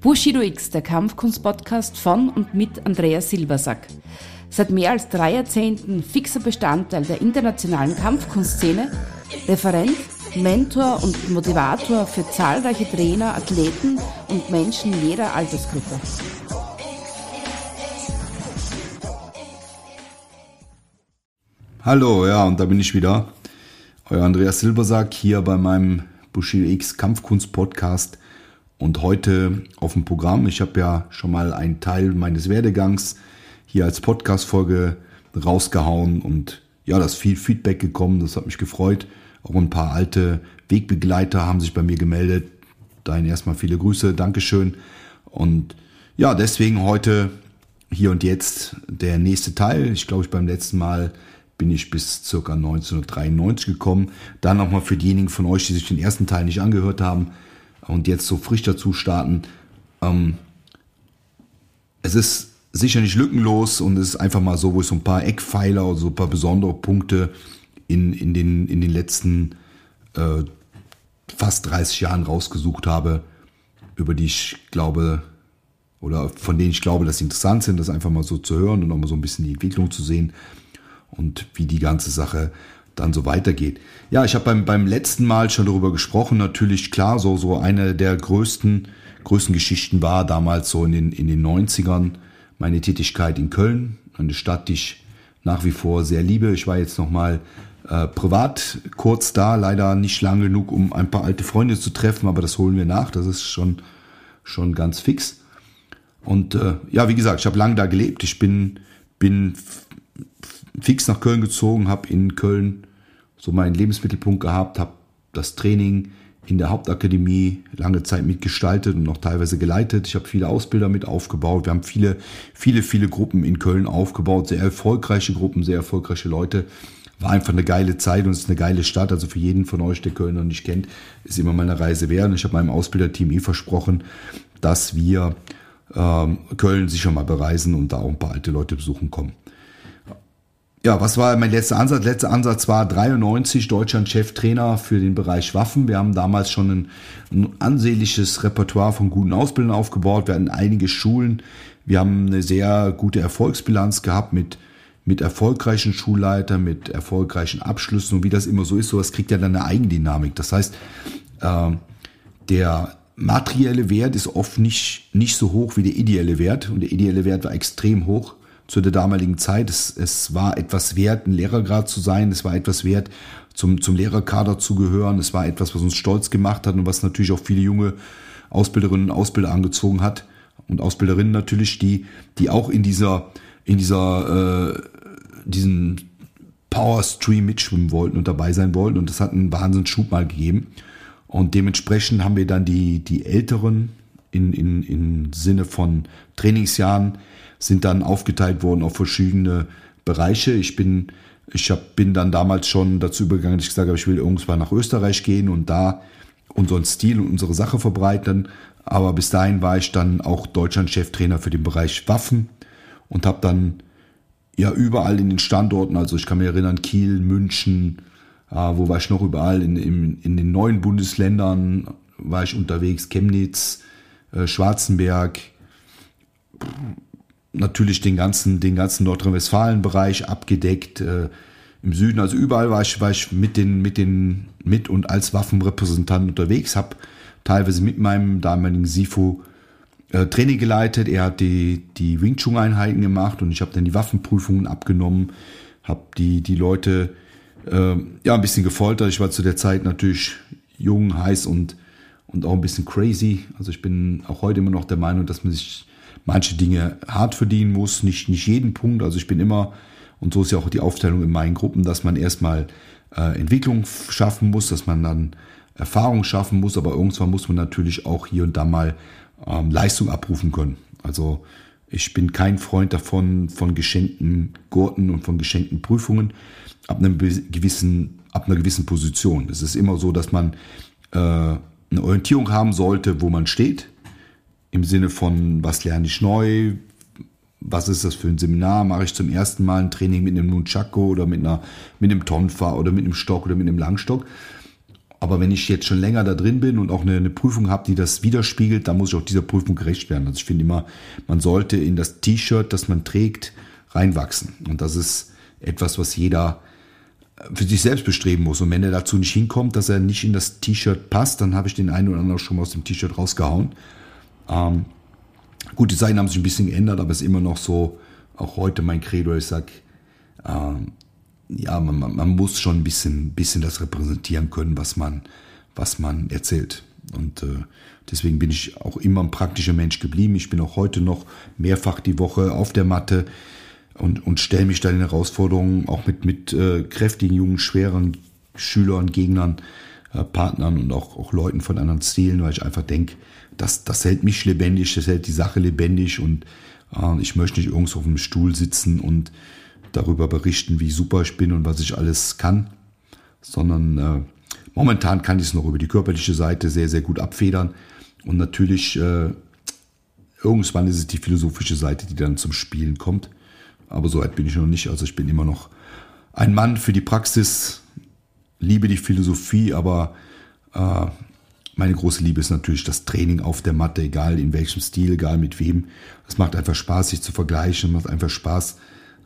Bushido X, der Kampfkunst-Podcast von und mit Andreas Silbersack. Seit mehr als drei Jahrzehnten fixer Bestandteil der internationalen Kampfkunstszene, Referent, Mentor und Motivator für zahlreiche Trainer, Athleten und Menschen jeder Altersgruppe. Hallo, ja, und da bin ich wieder. Euer Andreas Silbersack hier bei meinem Bushido X Kampfkunst Podcast. Und heute auf dem Programm, ich habe ja schon mal einen Teil meines Werdegangs hier als Podcast-Folge rausgehauen und ja, da ist viel Feedback gekommen, das hat mich gefreut. Auch ein paar alte Wegbegleiter haben sich bei mir gemeldet. Dahin erstmal viele Grüße, Dankeschön. Und ja, deswegen heute hier und jetzt der nächste Teil. Ich glaube, ich beim letzten Mal bin ich bis circa 1993 gekommen. Dann nochmal für diejenigen von euch, die sich den ersten Teil nicht angehört haben, und jetzt so frisch dazu starten. Ähm, es ist sicher nicht lückenlos und es ist einfach mal so, wo ich so ein paar Eckpfeiler oder so ein paar besondere Punkte in, in, den, in den letzten äh, fast 30 Jahren rausgesucht habe, über die ich glaube, oder von denen ich glaube, dass sie interessant sind, das einfach mal so zu hören und auch mal so ein bisschen die Entwicklung zu sehen und wie die ganze Sache dann so weitergeht. Ja, ich habe beim, beim letzten Mal schon darüber gesprochen. Natürlich, klar, so, so eine der größten, größten Geschichten war damals so in den, in den 90ern meine Tätigkeit in Köln, eine Stadt, die ich nach wie vor sehr liebe. Ich war jetzt nochmal äh, privat kurz da, leider nicht lang genug, um ein paar alte Freunde zu treffen, aber das holen wir nach. Das ist schon, schon ganz fix. Und äh, ja, wie gesagt, ich habe lange da gelebt. Ich bin, bin fix nach Köln gezogen, habe in Köln so meinen Lebensmittelpunkt gehabt, habe das Training in der Hauptakademie lange Zeit mitgestaltet und noch teilweise geleitet. Ich habe viele Ausbilder mit aufgebaut. Wir haben viele, viele, viele Gruppen in Köln aufgebaut, sehr erfolgreiche Gruppen, sehr erfolgreiche Leute. War einfach eine geile Zeit und es ist eine geile Stadt. Also für jeden von euch, der Köln noch nicht kennt, ist immer meine Reise wert. Und ich habe meinem Ausbilderteam eh versprochen, dass wir ähm, Köln sicher mal bereisen und da auch ein paar alte Leute besuchen kommen. Ja, was war mein letzter Ansatz? Letzter Ansatz war 93 Deutschland Cheftrainer für den Bereich Waffen. Wir haben damals schon ein, ein ansehnliches Repertoire von guten Ausbildern aufgebaut. Wir hatten einige Schulen. Wir haben eine sehr gute Erfolgsbilanz gehabt mit mit erfolgreichen Schulleitern, mit erfolgreichen Abschlüssen und wie das immer so ist, sowas kriegt ja dann eine Eigendynamik. Das heißt, äh, der materielle Wert ist oft nicht, nicht so hoch wie der ideelle Wert und der ideelle Wert war extrem hoch zu der damaligen Zeit. Es, es war etwas wert, ein Lehrergrad zu sein. Es war etwas wert, zum, zum Lehrerkader zu gehören. Es war etwas, was uns stolz gemacht hat und was natürlich auch viele junge Ausbilderinnen und Ausbilder angezogen hat. Und Ausbilderinnen natürlich, die, die auch in dieser, in dieser, äh, diesen Power Stream mitschwimmen wollten und dabei sein wollten. Und das hat einen Wahnsinnsschub mal gegeben. Und dementsprechend haben wir dann die, die Älteren in, in, in Sinne von Trainingsjahren sind dann aufgeteilt worden auf verschiedene Bereiche. Ich bin, ich hab, bin dann damals schon dazu übergegangen, dass ich gesagt habe, ich will irgendwann nach Österreich gehen und da unseren Stil und unsere Sache verbreiten. Aber bis dahin war ich dann auch Deutschland-Cheftrainer für den Bereich Waffen und habe dann ja überall in den Standorten, also ich kann mich erinnern, Kiel, München, äh, wo war ich noch überall, in, in, in den neuen Bundesländern war ich unterwegs, Chemnitz, äh, Schwarzenberg, natürlich den ganzen, den ganzen Nordrhein-Westfalen-Bereich abgedeckt. Äh, Im Süden, also überall war ich, war ich mit den, mit den, mit und als Waffenrepräsentant unterwegs, habe teilweise mit meinem damaligen SIFO äh, Training geleitet. Er hat die, die Wing Chun Einheiten gemacht und ich habe dann die Waffenprüfungen abgenommen, habe die, die Leute äh, ja ein bisschen gefoltert. Ich war zu der Zeit natürlich jung, heiß und, und auch ein bisschen crazy. Also ich bin auch heute immer noch der Meinung, dass man sich manche Dinge hart verdienen muss, nicht, nicht jeden Punkt. Also ich bin immer, und so ist ja auch die Aufteilung in meinen Gruppen, dass man erstmal äh, Entwicklung schaffen muss, dass man dann Erfahrung schaffen muss, aber irgendwann muss man natürlich auch hier und da mal ähm, Leistung abrufen können. Also ich bin kein Freund davon, von geschenkten Gurten und von geschenkten Prüfungen ab, einem gewissen, ab einer gewissen Position. Es ist immer so, dass man äh, eine Orientierung haben sollte, wo man steht, im Sinne von, was lerne ich neu, was ist das für ein Seminar, mache ich zum ersten Mal ein Training mit einem Nunchaku oder mit, einer, mit einem Tonfa oder mit einem Stock oder mit einem Langstock. aber wenn ich jetzt schon länger da drin bin und auch eine, eine Prüfung habe, die das widerspiegelt, dann muss ich auch dieser Prüfung gerecht werden. Also ich finde immer, man sollte in das T-Shirt, das man trägt, reinwachsen. Und das ist etwas, was jeder für sich selbst bestreben muss. Und wenn er dazu nicht hinkommt, dass er nicht in das T-Shirt passt, dann habe ich den einen oder anderen schon mal aus dem T-Shirt rausgehauen. Ähm, gut, die Zeiten haben sich ein bisschen geändert, aber es ist immer noch so, auch heute mein Credo, ich sag, ähm, ja, man, man, muss schon ein bisschen, bisschen das repräsentieren können, was man, was man erzählt. Und äh, deswegen bin ich auch immer ein praktischer Mensch geblieben. Ich bin auch heute noch mehrfach die Woche auf der Matte und, und stelle mich da in Herausforderungen auch mit, mit äh, kräftigen, jungen, schweren Schülern, Gegnern, äh, Partnern und auch, auch Leuten von anderen Stilen, weil ich einfach denke, das, das hält mich lebendig, das hält die Sache lebendig und äh, ich möchte nicht irgendwo auf einem Stuhl sitzen und darüber berichten, wie super ich bin und was ich alles kann, sondern äh, momentan kann ich es noch über die körperliche Seite sehr, sehr gut abfedern und natürlich äh, irgendwann ist es die philosophische Seite, die dann zum Spielen kommt. Aber so weit bin ich noch nicht. Also ich bin immer noch ein Mann für die Praxis, liebe die Philosophie, aber äh, meine große Liebe ist natürlich das Training auf der Matte, egal in welchem Stil, egal mit wem. Es macht einfach Spaß, sich zu vergleichen, macht einfach Spaß,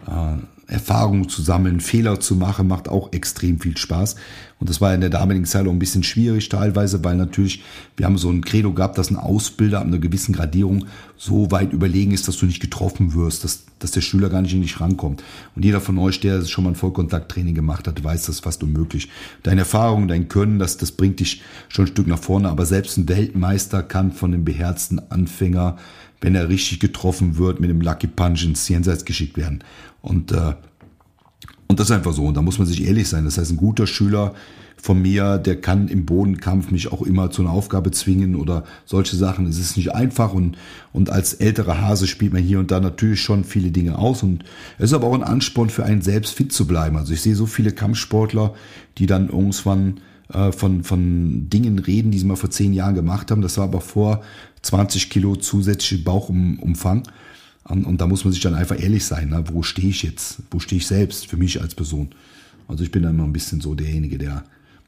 äh, Erfahrungen zu sammeln, Fehler zu machen, macht auch extrem viel Spaß. Und das war in der damaligen Zeit auch ein bisschen schwierig teilweise, weil natürlich, wir haben so ein Credo gehabt, dass ein Ausbilder ab einer gewissen Gradierung so weit überlegen ist, dass du nicht getroffen wirst, dass, dass der Schüler gar nicht in dich rankommt. Und jeder von euch, der schon mal ein Vollkontakttraining gemacht hat, weiß, das ist fast unmöglich. Deine Erfahrung, dein Können, das, das bringt dich schon ein Stück nach vorne, aber selbst ein Weltmeister kann von einem beherzten Anfänger wenn er richtig getroffen wird, mit dem Lucky Punch ins Jenseits geschickt werden. Und, äh, und das ist einfach so. Und da muss man sich ehrlich sein. Das heißt, ein guter Schüler von mir, der kann im Bodenkampf mich auch immer zu einer Aufgabe zwingen oder solche Sachen. Es ist nicht einfach und, und als älterer Hase spielt man hier und da natürlich schon viele Dinge aus und es ist aber auch ein Ansporn für einen selbst fit zu bleiben. Also ich sehe so viele Kampfsportler, die dann irgendwann äh, von, von Dingen reden, die sie mal vor zehn Jahren gemacht haben. Das war aber vor 20 Kilo zusätzliche Bauchumfang. Und, und da muss man sich dann einfach ehrlich sein, ne? wo stehe ich jetzt? Wo stehe ich selbst für mich als Person? Also ich bin da immer ein bisschen so derjenige, der,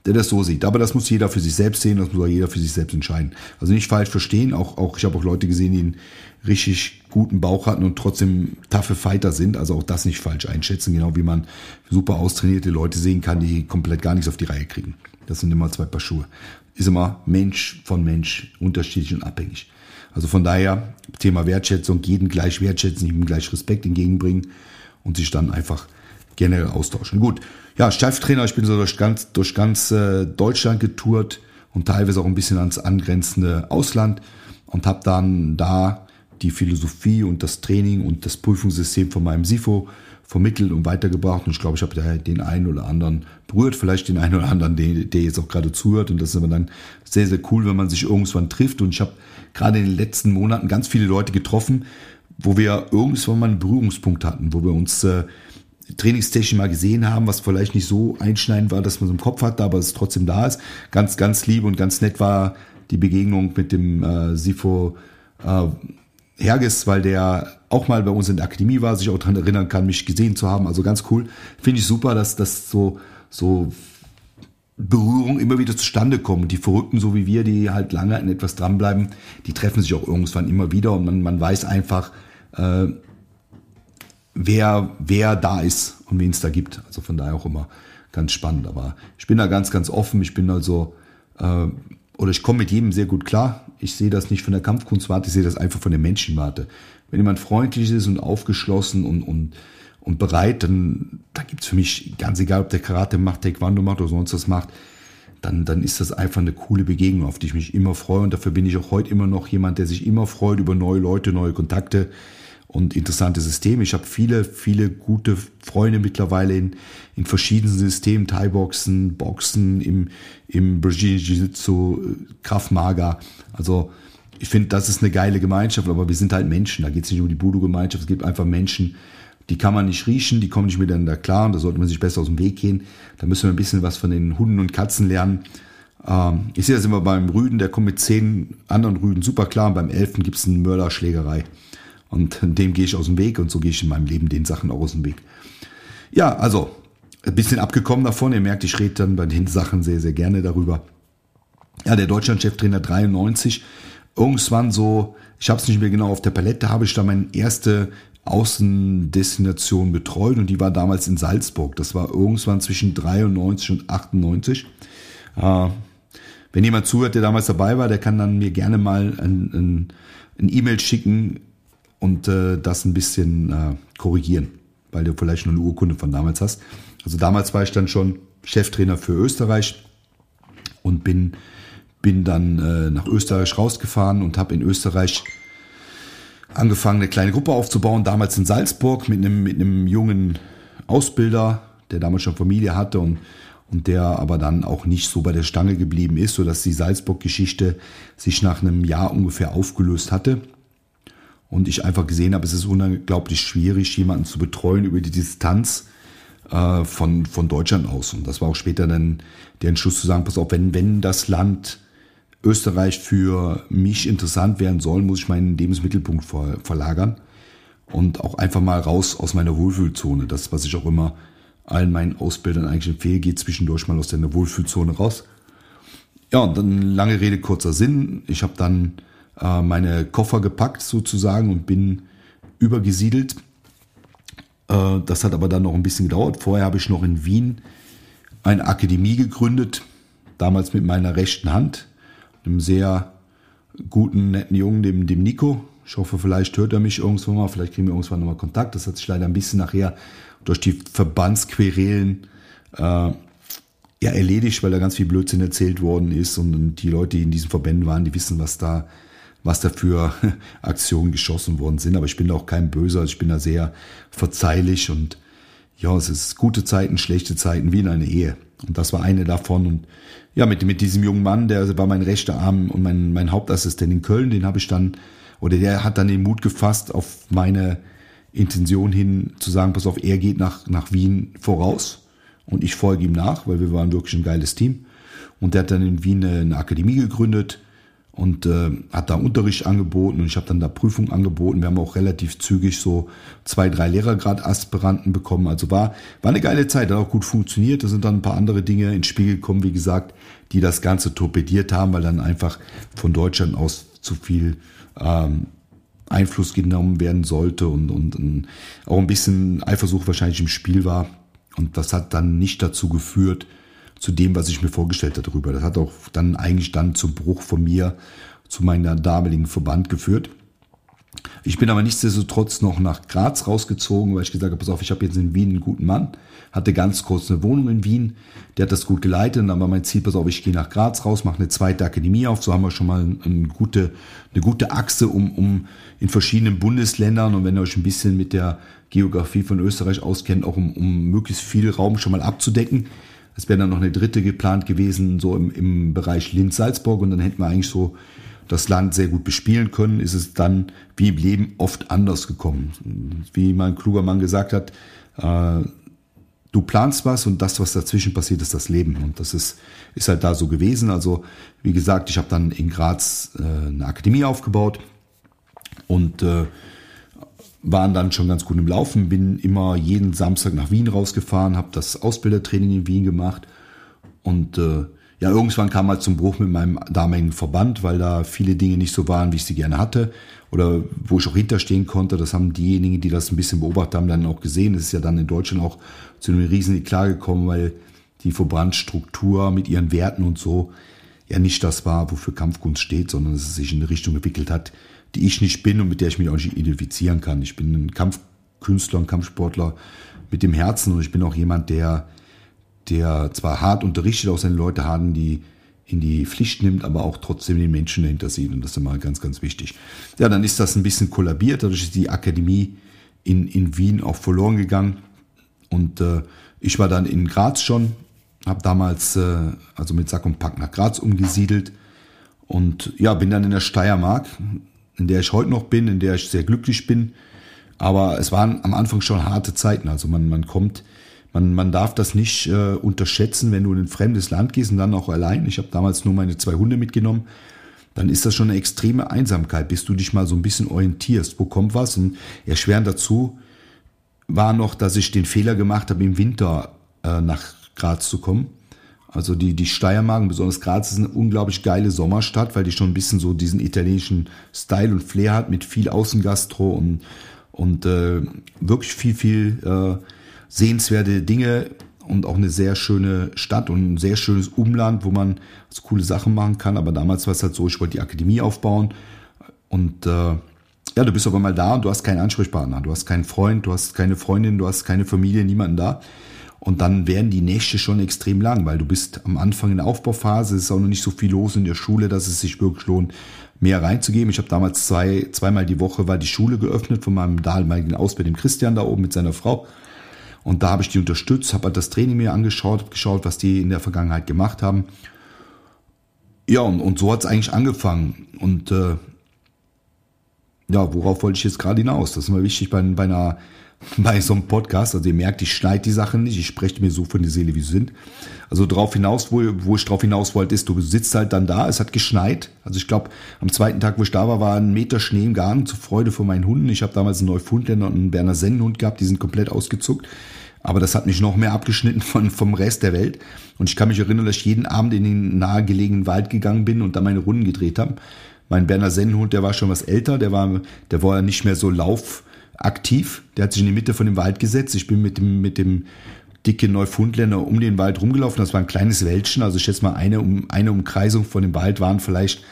der das so sieht. Aber das muss jeder für sich selbst sehen, das muss jeder für sich selbst entscheiden. Also nicht falsch verstehen, auch, auch ich habe auch Leute gesehen, die einen richtig guten Bauch hatten und trotzdem taffe Fighter sind. Also auch das nicht falsch einschätzen, genau wie man super austrainierte Leute sehen kann, die komplett gar nichts auf die Reihe kriegen. Das sind immer zwei Paar Schuhe. Ist immer Mensch von Mensch unterschiedlich und abhängig. Also von daher, Thema Wertschätzung, jeden gleich wertschätzen, ihm gleich Respekt entgegenbringen und sich dann einfach generell austauschen. Gut, ja, Cheftrainer, ich bin so durch ganz, durch ganz äh, Deutschland getourt und teilweise auch ein bisschen ans angrenzende Ausland und habe dann da die Philosophie und das Training und das Prüfungssystem von meinem SIFO vermittelt und weitergebracht. Und ich glaube, ich habe den einen oder anderen berührt, vielleicht den einen oder anderen, der, der jetzt auch gerade zuhört. Und das ist aber dann sehr, sehr cool, wenn man sich irgendwann trifft. Und ich habe gerade in den letzten Monaten ganz viele Leute getroffen, wo wir irgendwann mal einen Berührungspunkt hatten, wo wir uns äh, Trainingstechnik mal gesehen haben, was vielleicht nicht so einschneidend war, dass man es im Kopf hatte, aber es trotzdem da ist. Ganz, ganz lieb und ganz nett war die Begegnung mit dem äh, Sifo äh, Herges, weil der auch mal bei uns in der Akademie war, sich auch daran erinnern kann, mich gesehen zu haben. Also ganz cool. Finde ich super, dass das so, so Berührung immer wieder zustande kommen. Die Verrückten, so wie wir, die halt lange in etwas dranbleiben, die treffen sich auch irgendwann immer wieder und man, man weiß einfach, äh, wer, wer da ist und wen es da gibt. Also von daher auch immer ganz spannend. Aber ich bin da ganz, ganz offen. Ich bin also, äh, oder ich komme mit jedem sehr gut klar. Ich sehe das nicht von der Kampfkunstwarte, ich sehe das einfach von der Menschenwarte. Wenn jemand freundlich ist und aufgeschlossen und, und, und bereit, dann da gibt's für mich, ganz egal, ob der Karate macht, Taekwondo macht oder sonst was macht, dann, dann ist das einfach eine coole Begegnung, auf die ich mich immer freue. Und dafür bin ich auch heute immer noch jemand, der sich immer freut über neue Leute, neue Kontakte und interessante Systeme. Ich habe viele, viele gute Freunde mittlerweile in, in verschiedenen Systemen, Thai-Boxen, Boxen, im, im Brazilian Jiu-Jitsu, Kraftmager. Also ich finde, das ist eine geile Gemeinschaft, aber wir sind halt Menschen. Da geht es nicht um die Budo-Gemeinschaft, es gibt einfach Menschen, die kann man nicht riechen, die kommen nicht miteinander klar und da sollte man sich besser aus dem Weg gehen. Da müssen wir ein bisschen was von den Hunden und Katzen lernen. Ähm, ich sehe das immer beim Rüden, der kommt mit zehn anderen Rüden super klar und beim Elfen gibt es eine Mörderschlägerei. Und dem gehe ich aus dem Weg und so gehe ich in meinem Leben den Sachen auch aus dem Weg. Ja, also ein bisschen abgekommen davon. Ihr merkt, ich rede dann bei den Sachen sehr, sehr gerne darüber. ja, der Deutschland-Cheftrainer 93. Irgendwann so, ich habe es nicht mehr genau auf der Palette, habe ich da meine erste Außendestination betreut und die war damals in Salzburg. Das war irgendwann zwischen 93 und 98. Äh, wenn jemand zuhört, der damals dabei war, der kann dann mir gerne mal ein, ein, E-Mail schicken und äh, das ein bisschen äh, korrigieren, weil du vielleicht noch eine Urkunde von damals hast. Also damals war ich dann schon Cheftrainer für Österreich und bin, bin dann äh, nach Österreich rausgefahren und habe in Österreich angefangen, eine kleine Gruppe aufzubauen, damals in Salzburg mit einem, mit einem jungen Ausbilder, der damals schon Familie hatte und, und der aber dann auch nicht so bei der Stange geblieben ist, sodass die Salzburg-Geschichte sich nach einem Jahr ungefähr aufgelöst hatte. Und ich einfach gesehen habe, es ist unglaublich schwierig, jemanden zu betreuen über die Distanz äh, von, von Deutschland aus. Und das war auch später dann der Entschluss zu sagen, pass auf, wenn, wenn das Land Österreich für mich interessant werden soll, muss ich meinen Lebensmittelpunkt ver verlagern und auch einfach mal raus aus meiner Wohlfühlzone. Das, was ich auch immer allen meinen Ausbildern eigentlich empfehle, geht zwischendurch mal aus deiner Wohlfühlzone raus. Ja, und dann lange Rede, kurzer Sinn. Ich habe dann äh, meine Koffer gepackt sozusagen und bin übergesiedelt. Äh, das hat aber dann noch ein bisschen gedauert. Vorher habe ich noch in Wien eine Akademie gegründet, damals mit meiner rechten Hand einem sehr guten, netten Jungen, dem, dem Nico. Ich hoffe, vielleicht hört er mich irgendwann mal, vielleicht kriegen wir irgendwann nochmal Kontakt. Das hat sich leider ein bisschen nachher durch die Verbandsquerelen äh, ja, erledigt, weil da ganz viel Blödsinn erzählt worden ist und die Leute, die in diesen Verbänden waren, die wissen, was da, was da für Aktionen geschossen worden sind. Aber ich bin da auch kein Böser, ich bin da sehr verzeihlich und ja, es ist gute Zeiten, schlechte Zeiten, wie in einer Ehe. Und das war eine davon. Und ja, mit, mit diesem jungen Mann, der war mein rechter Arm und mein, mein Hauptassistent in Köln, den habe ich dann, oder der hat dann den Mut gefasst, auf meine Intention hin zu sagen, pass auf, er geht nach, nach Wien voraus und ich folge ihm nach, weil wir waren wirklich ein geiles Team. Und der hat dann in Wien eine Akademie gegründet und äh, hat da Unterricht angeboten und ich habe dann da Prüfungen angeboten. Wir haben auch relativ zügig so zwei, drei Lehrergrad-Aspiranten bekommen. Also war, war eine geile Zeit, hat auch gut funktioniert. Da sind dann ein paar andere Dinge ins Spiel gekommen, wie gesagt, die das Ganze torpediert haben, weil dann einfach von Deutschland aus zu viel ähm, Einfluss genommen werden sollte und, und, und auch ein bisschen Eifersucht wahrscheinlich im Spiel war. Und das hat dann nicht dazu geführt, zu dem, was ich mir vorgestellt habe darüber. Das hat auch dann eigentlich dann zum Bruch von mir zu meiner damaligen Verband geführt. Ich bin aber nichtsdestotrotz noch nach Graz rausgezogen, weil ich gesagt habe, pass auf, ich habe jetzt in Wien einen guten Mann, hatte ganz kurz eine Wohnung in Wien, der hat das gut geleitet war mein Ziel, pass auf, ich gehe nach Graz raus, mache eine zweite Akademie auf, so haben wir schon mal eine gute, eine gute Achse, um, um in verschiedenen Bundesländern und wenn ihr euch ein bisschen mit der Geografie von Österreich auskennt, auch um, um möglichst viel Raum schon mal abzudecken. Es wäre dann noch eine dritte geplant gewesen, so im, im Bereich Linz-Salzburg. Und dann hätten wir eigentlich so das Land sehr gut bespielen können. Ist es dann wie im Leben oft anders gekommen. Wie mein kluger Mann gesagt hat, äh, du planst was und das, was dazwischen passiert, ist das Leben. Und das ist, ist halt da so gewesen. Also, wie gesagt, ich habe dann in Graz äh, eine Akademie aufgebaut und äh, waren dann schon ganz gut im Laufen, bin immer jeden Samstag nach Wien rausgefahren, habe das Ausbildertraining in Wien gemacht und äh, ja, irgendwann kam halt zum Bruch mit meinem damaligen Verband, weil da viele Dinge nicht so waren, wie ich sie gerne hatte oder wo ich auch hinterstehen konnte. Das haben diejenigen, die das ein bisschen beobachtet haben, dann auch gesehen. Es ist ja dann in Deutschland auch zu einem riesen Eklat gekommen, weil die Verbandsstruktur mit ihren Werten und so ja nicht das war, wofür Kampfkunst steht, sondern es sich in eine Richtung entwickelt hat, die ich nicht bin und mit der ich mich auch nicht identifizieren kann. Ich bin ein Kampfkünstler, ein Kampfsportler mit dem Herzen und ich bin auch jemand, der, der zwar hart unterrichtet, auch seine Leute haben, die in die Pflicht nimmt, aber auch trotzdem den Menschen dahinter sieht. Und das ist immer ganz, ganz wichtig. Ja, dann ist das ein bisschen kollabiert. Dadurch ist die Akademie in, in Wien auch verloren gegangen. Und äh, ich war dann in Graz schon, habe damals äh, also mit Sack und Pack nach Graz umgesiedelt und ja, bin dann in der Steiermark, in der ich heute noch bin, in der ich sehr glücklich bin. Aber es waren am Anfang schon harte Zeiten. Also man, man kommt, man, man darf das nicht äh, unterschätzen, wenn du in ein fremdes Land gehst und dann auch allein. Ich habe damals nur meine zwei Hunde mitgenommen. Dann ist das schon eine extreme Einsamkeit, bis du dich mal so ein bisschen orientierst. Wo kommt was? Und erschwerend dazu war noch, dass ich den Fehler gemacht habe, im Winter äh, nach Graz zu kommen. Also die, die Steiermark, besonders Graz, ist eine unglaublich geile Sommerstadt, weil die schon ein bisschen so diesen italienischen Style und Flair hat mit viel Außengastro und, und äh, wirklich viel, viel äh, sehenswerte Dinge und auch eine sehr schöne Stadt und ein sehr schönes Umland, wo man so coole Sachen machen kann. Aber damals war es halt so, ich wollte die Akademie aufbauen und äh, ja, du bist auf einmal da und du hast keinen Ansprechpartner, du hast keinen Freund, du hast keine Freundin, du hast keine Familie, niemanden da. Und dann werden die Nächte schon extrem lang, weil du bist am Anfang in der Aufbauphase, es ist auch noch nicht so viel los in der Schule, dass es sich wirklich lohnt, mehr reinzugeben. Ich habe damals zwei, zweimal die Woche war die Schule geöffnet von meinem damaligen Ausbilder, dem Christian da oben mit seiner Frau. Und da habe ich die unterstützt, habe das Training mir angeschaut, geschaut, was die in der Vergangenheit gemacht haben. Ja, und, und so hat es eigentlich angefangen. Und äh, ja, worauf wollte ich jetzt gerade hinaus? Das ist mal wichtig bei, bei einer bei so einem Podcast. Also ihr merkt, ich schneide die Sachen nicht, ich spreche mir so von der Seele, wie sie sind. Also drauf hinaus, wo, wo ich drauf hinaus wollte, ist, du sitzt halt dann da, es hat geschneit. Also ich glaube, am zweiten Tag, wo ich da war, war ein Meter Schnee im Garten zur Freude von meinen Hunden. Ich habe damals einen Neufundländer und einen Berner Sennenhund gehabt, die sind komplett ausgezuckt. Aber das hat mich noch mehr abgeschnitten von, vom Rest der Welt. Und ich kann mich erinnern, dass ich jeden Abend in den nahegelegenen Wald gegangen bin und da meine Runden gedreht habe. Mein Berner Sennenhund, der war schon was älter, der war, der war nicht mehr so lauf, aktiv. Der hat sich in die Mitte von dem Wald gesetzt. Ich bin mit dem, mit dem dicken Neufundländer um den Wald rumgelaufen. Das war ein kleines Wäldchen. Also ich schätze mal, eine, um, eine Umkreisung von dem Wald waren vielleicht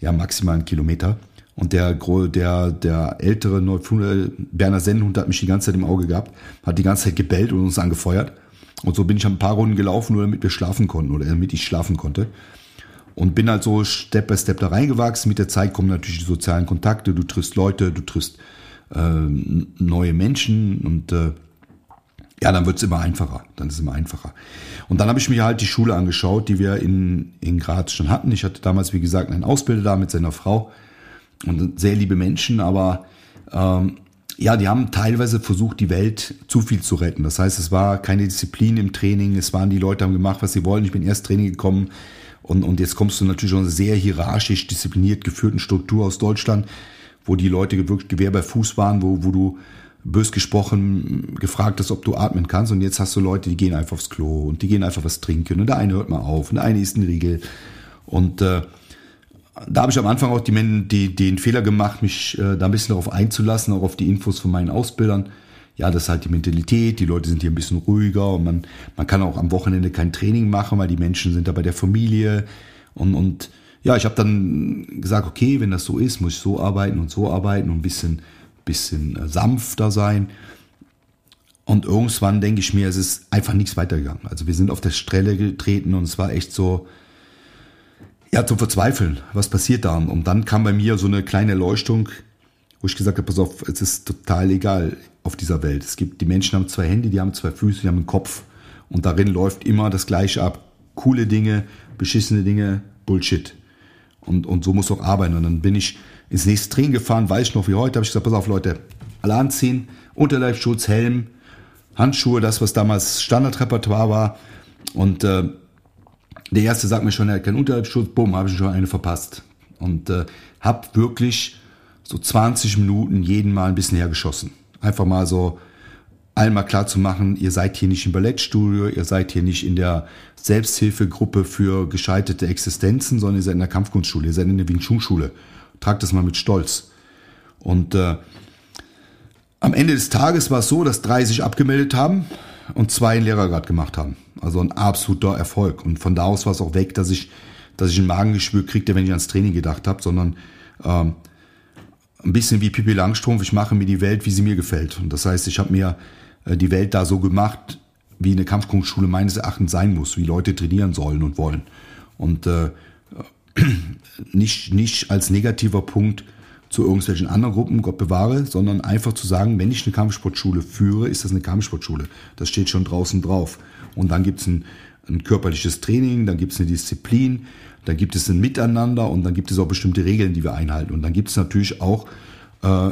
ja maximal ein Kilometer. Und der, der, der ältere Neufundländer, Berner Sennenhund hat mich die ganze Zeit im Auge gehabt, hat die ganze Zeit gebellt und uns angefeuert. Und so bin ich ein paar Runden gelaufen, nur damit wir schlafen konnten oder damit ich schlafen konnte. Und bin halt so Step by Step da reingewachsen. Mit der Zeit kommen natürlich die sozialen Kontakte. Du triffst Leute, du triffst äh, neue Menschen und äh, ja, dann wird's immer einfacher. Dann ist es immer einfacher. Und dann habe ich mir halt die Schule angeschaut, die wir in, in Graz schon hatten. Ich hatte damals, wie gesagt, einen Ausbilder da mit seiner Frau und sehr liebe Menschen, aber ähm, ja, die haben teilweise versucht, die Welt zu viel zu retten. Das heißt, es war keine Disziplin im Training, es waren die Leute haben gemacht, was sie wollen. Ich bin erst Training gekommen und, und jetzt kommst du natürlich schon sehr hierarchisch diszipliniert geführten Struktur aus Deutschland wo die Leute wirklich Gewehr bei Fuß waren, wo, wo du bös gesprochen gefragt hast, ob du atmen kannst. Und jetzt hast du Leute, die gehen einfach aufs Klo und die gehen einfach was trinken. Und der eine hört mal auf und der eine isst einen Riegel. Und äh, da habe ich am Anfang auch die, die, den Fehler gemacht, mich äh, da ein bisschen darauf einzulassen, auch auf die Infos von meinen Ausbildern. Ja, das ist halt die Mentalität, die Leute sind hier ein bisschen ruhiger und man, man kann auch am Wochenende kein Training machen, weil die Menschen sind da bei der Familie und, und ja, ich habe dann gesagt, okay, wenn das so ist, muss ich so arbeiten und so arbeiten und ein bisschen, bisschen äh, sanfter sein. Und irgendwann denke ich mir, es ist einfach nichts weitergegangen. Also wir sind auf der Strelle getreten und es war echt so, ja, zum Verzweifeln. Was passiert da? Und dann kam bei mir so eine kleine Leuchtung, wo ich gesagt habe, pass auf, es ist total egal auf dieser Welt. Es gibt, die Menschen haben zwei Hände, die haben zwei Füße, die haben einen Kopf. Und darin läuft immer das Gleiche ab. Coole Dinge, beschissene Dinge, Bullshit. Und, und so muss auch arbeiten. Und dann bin ich ins nächste Training gefahren, weiß ich noch wie heute, habe ich gesagt, pass auf Leute, alle anziehen, Unterleibschutz, Helm, Handschuhe, das, was damals Standardrepertoire war. Und äh, der erste sagt mir schon, er hat keinen Unterleibschutz, bumm, habe ich schon eine verpasst. Und äh, habe wirklich so 20 Minuten jeden Mal ein bisschen hergeschossen. Einfach mal so einmal klar zu machen, ihr seid hier nicht im Ballettstudio, ihr seid hier nicht in der Selbsthilfegruppe für gescheiterte Existenzen, sondern ihr seid in der Kampfkunstschule, ihr seid in der Wing Chun Schule. Tragt das mal mit Stolz. Und äh, am Ende des Tages war es so, dass drei sich abgemeldet haben und zwei einen Lehrergrad gemacht haben. Also ein absoluter Erfolg. Und von da aus war es auch weg, dass ich, dass ich ein Magengeschwür kriegte, wenn ich ans Training gedacht habe, sondern ähm, ein bisschen wie Pippi Langstrumpf, ich mache mir die Welt, wie sie mir gefällt. Und das heißt, ich habe mir die Welt da so gemacht, wie eine Kampfkunstschule meines Erachtens sein muss, wie Leute trainieren sollen und wollen. Und äh, nicht, nicht als negativer Punkt zu irgendwelchen anderen Gruppen, Gott bewahre, sondern einfach zu sagen, wenn ich eine Kampfsportschule führe, ist das eine Kampfsportschule. Das steht schon draußen drauf. Und dann gibt es ein, ein körperliches Training, dann gibt es eine Disziplin, dann gibt es ein Miteinander und dann gibt es auch bestimmte Regeln, die wir einhalten. Und dann gibt es natürlich auch äh,